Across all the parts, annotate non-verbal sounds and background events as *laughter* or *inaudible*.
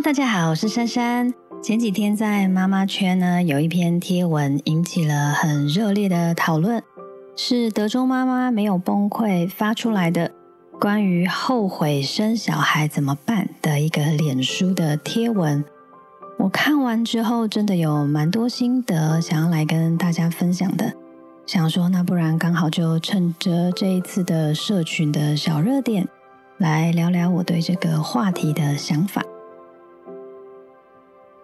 大家好，我是珊珊。前几天在妈妈圈呢，有一篇贴文引起了很热烈的讨论，是德州妈妈没有崩溃发出来的关于后悔生小孩怎么办的一个脸书的贴文。我看完之后，真的有蛮多心得想要来跟大家分享的。想说，那不然刚好就趁着这一次的社群的小热点，来聊聊我对这个话题的想法。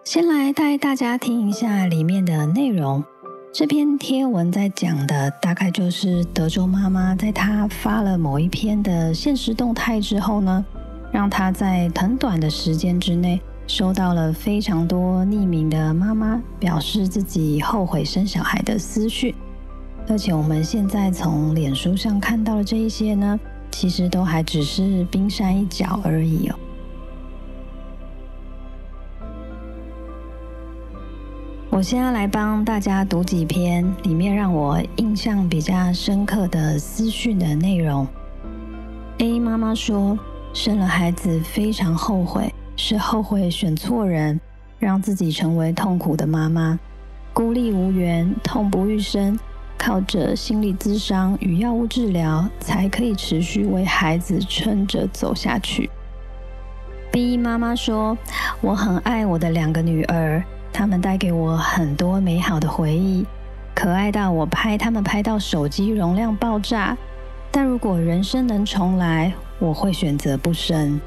先来带大家听一下里面的内容。这篇贴文在讲的大概就是德州妈妈在她发了某一篇的现实动态之后呢，让她在很短的时间之内收到了非常多匿名的妈妈表示自己后悔生小孩的私讯。而且我们现在从脸书上看到的这一些呢，其实都还只是冰山一角而已哦。我先要来帮大家读几篇里面让我印象比较深刻的私讯的内容。A 妈妈说，生了孩子非常后悔，是后悔选错人，让自己成为痛苦的妈妈，孤立无援，痛不欲生。靠着心理咨商与药物治疗，才可以持续为孩子撑着走下去。B 妈妈说：“我很爱我的两个女儿，他们带给我很多美好的回忆，可爱到我拍他们拍到手机容量爆炸。但如果人生能重来，我会选择不生。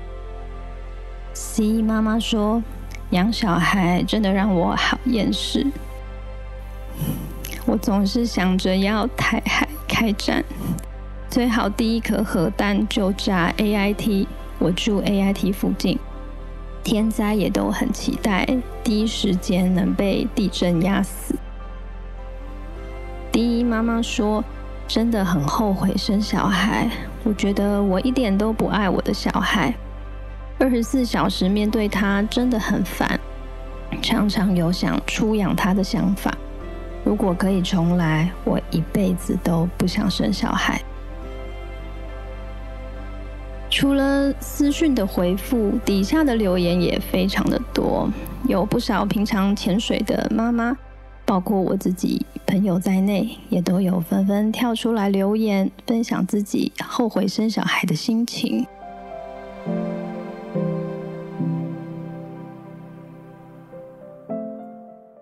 ”C 妈妈说：“养小孩真的让我好厌世。”我总是想着要台海开战，最好第一颗核弹就炸 A I T。我住 A I T 附近，天灾也都很期待第一时间能被地震压死。第一妈妈说，真的很后悔生小孩。我觉得我一点都不爱我的小孩，二十四小时面对他真的很烦，常常有想出养他的想法。如果可以重来，我一辈子都不想生小孩。除了私讯的回复，底下的留言也非常的多，有不少平常潜水的妈妈，包括我自己朋友在内，也都有纷纷跳出来留言，分享自己后悔生小孩的心情。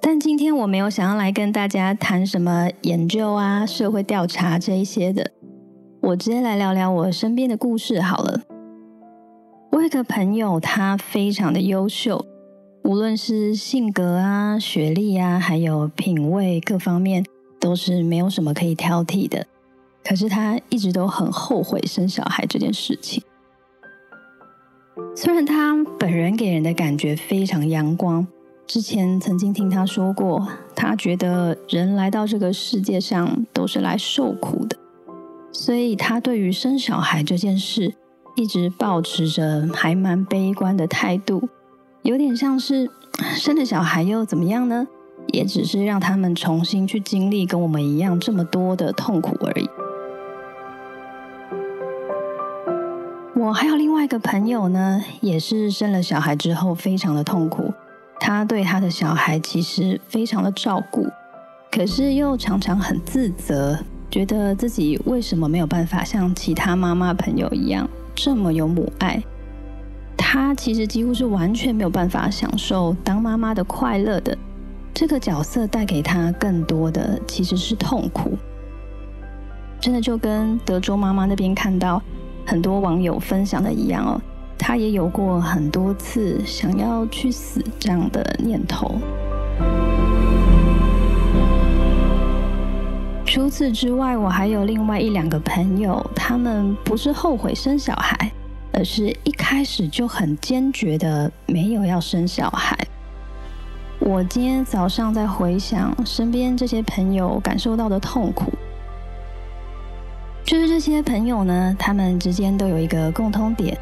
但今天我没有想要来跟大家谈什么研究啊、社会调查这一些的，我直接来聊聊我身边的故事好了。我有个朋友，他非常的优秀，无论是性格啊、学历啊，还有品味各方面，都是没有什么可以挑剔的。可是他一直都很后悔生小孩这件事情。虽然他本人给人的感觉非常阳光。之前曾经听他说过，他觉得人来到这个世界上都是来受苦的，所以他对于生小孩这件事一直保持着还蛮悲观的态度，有点像是生了小孩又怎么样呢？也只是让他们重新去经历跟我们一样这么多的痛苦而已。我还有另外一个朋友呢，也是生了小孩之后非常的痛苦。他对他的小孩其实非常的照顾，可是又常常很自责，觉得自己为什么没有办法像其他妈妈朋友一样这么有母爱？她其实几乎是完全没有办法享受当妈妈的快乐的。这个角色带给她更多的其实是痛苦，真的就跟德州妈妈那边看到很多网友分享的一样哦。她也有过很多次想要去死这样的念头。除此之外，我还有另外一两个朋友，他们不是后悔生小孩，而是一开始就很坚决的没有要生小孩。我今天早上在回想身边这些朋友感受到的痛苦，就是这些朋友呢，他们之间都有一个共通点。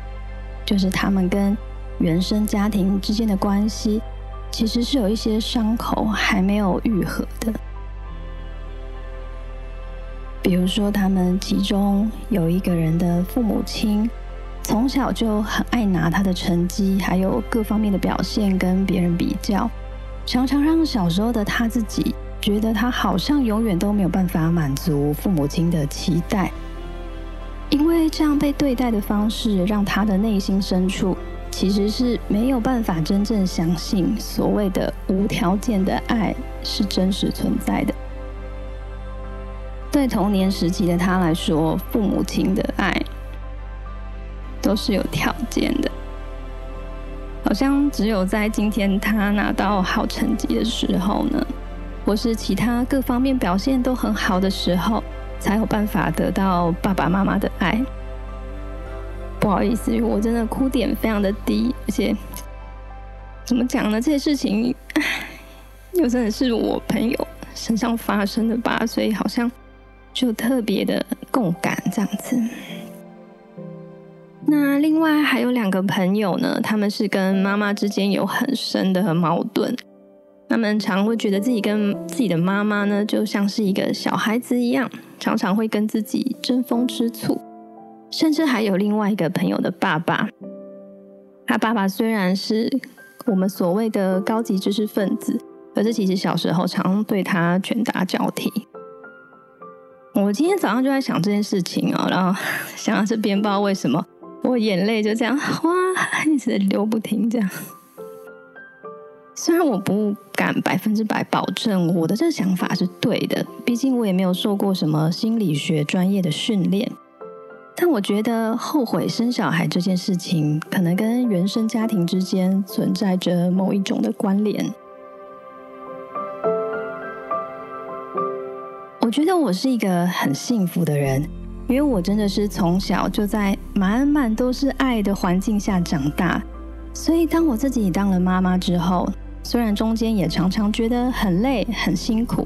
就是他们跟原生家庭之间的关系，其实是有一些伤口还没有愈合的。比如说，他们其中有一个人的父母亲，从小就很爱拿他的成绩，还有各方面的表现跟别人比较，常常让小时候的他自己觉得他好像永远都没有办法满足父母亲的期待。因为这样被对待的方式，让他的内心深处其实是没有办法真正相信所谓的无条件的爱是真实存在的。对童年时期的他来说，父母亲的爱。都是有条件的，好像只有在今天他拿到好成绩的时候呢，或是其他各方面表现都很好的时候，才有办法得到爸爸妈妈的爱。不好意思，我真的哭点非常的低，而且怎么讲呢？这些事情 *sighs* 又真的是我朋友身上发生的吧，所以好像就特别的共感这样子。那另外还有两个朋友呢，他们是跟妈妈之间有很深的矛盾，他们常会觉得自己跟自己的妈妈呢，就像是一个小孩子一样，常常会跟自己争风吃醋。甚至还有另外一个朋友的爸爸，他爸爸虽然是我们所谓的高级知识分子，可是其实小时候常对他拳打脚踢。我今天早上就在想这件事情啊，然后 *laughs* 想到这边，不知道为什么。我眼泪就这样哇，一直流不停。这样，虽然我不敢百分之百保证我的这个想法是对的，毕竟我也没有受过什么心理学专业的训练。但我觉得后悔生小孩这件事情，可能跟原生家庭之间存在着某一种的关联。觉得我是一个很幸福的人。因为我真的是从小就在满满都是爱的环境下长大，所以当我自己当了妈妈之后，虽然中间也常常觉得很累、很辛苦，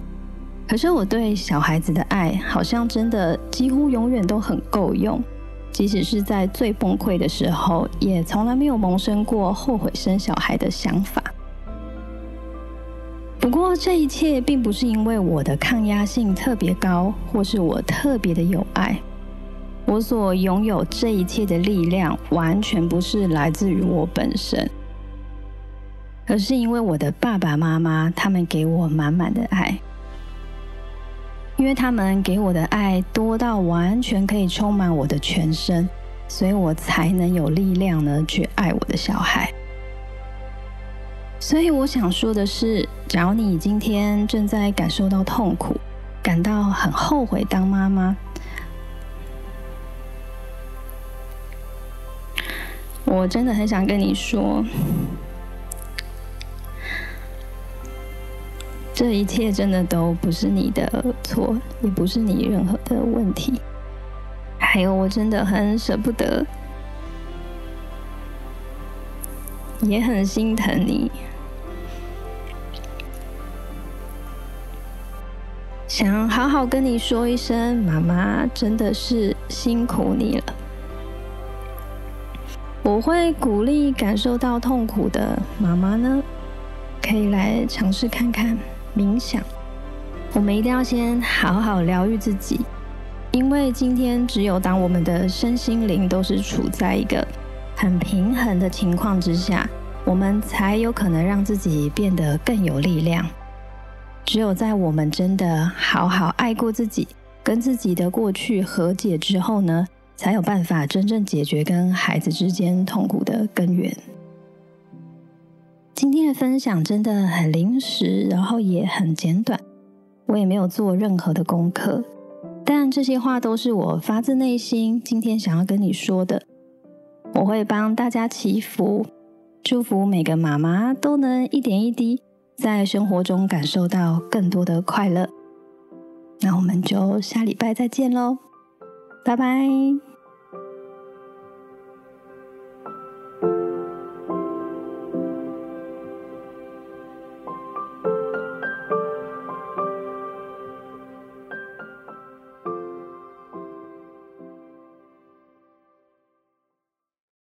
可是我对小孩子的爱好像真的几乎永远都很够用，即使是在最崩溃的时候，也从来没有萌生过后悔生小孩的想法。不过这一切并不是因为我的抗压性特别高，或是我特别的有爱。我所拥有这一切的力量，完全不是来自于我本身，而是因为我的爸爸妈妈，他们给我满满的爱。因为他们给我的爱多到完全可以充满我的全身，所以我才能有力量呢去爱我的小孩。所以我想说的是，假如你今天正在感受到痛苦，感到很后悔当妈妈。我真的很想跟你说，这一切真的都不是你的错，也不是你任何的问题。还有，我真的很舍不得，也很心疼你，想好好跟你说一声，妈妈真的是辛苦你了。我会鼓励感受到痛苦的妈妈呢，可以来尝试看看冥想。我们一定要先好好疗愈自己，因为今天只有当我们的身心灵都是处在一个很平衡的情况之下，我们才有可能让自己变得更有力量。只有在我们真的好好爱过自己，跟自己的过去和解之后呢？才有办法真正解决跟孩子之间痛苦的根源。今天的分享真的很临时，然后也很简短，我也没有做任何的功课，但这些话都是我发自内心今天想要跟你说的。我会帮大家祈福，祝福每个妈妈都能一点一滴在生活中感受到更多的快乐。那我们就下礼拜再见喽。拜拜。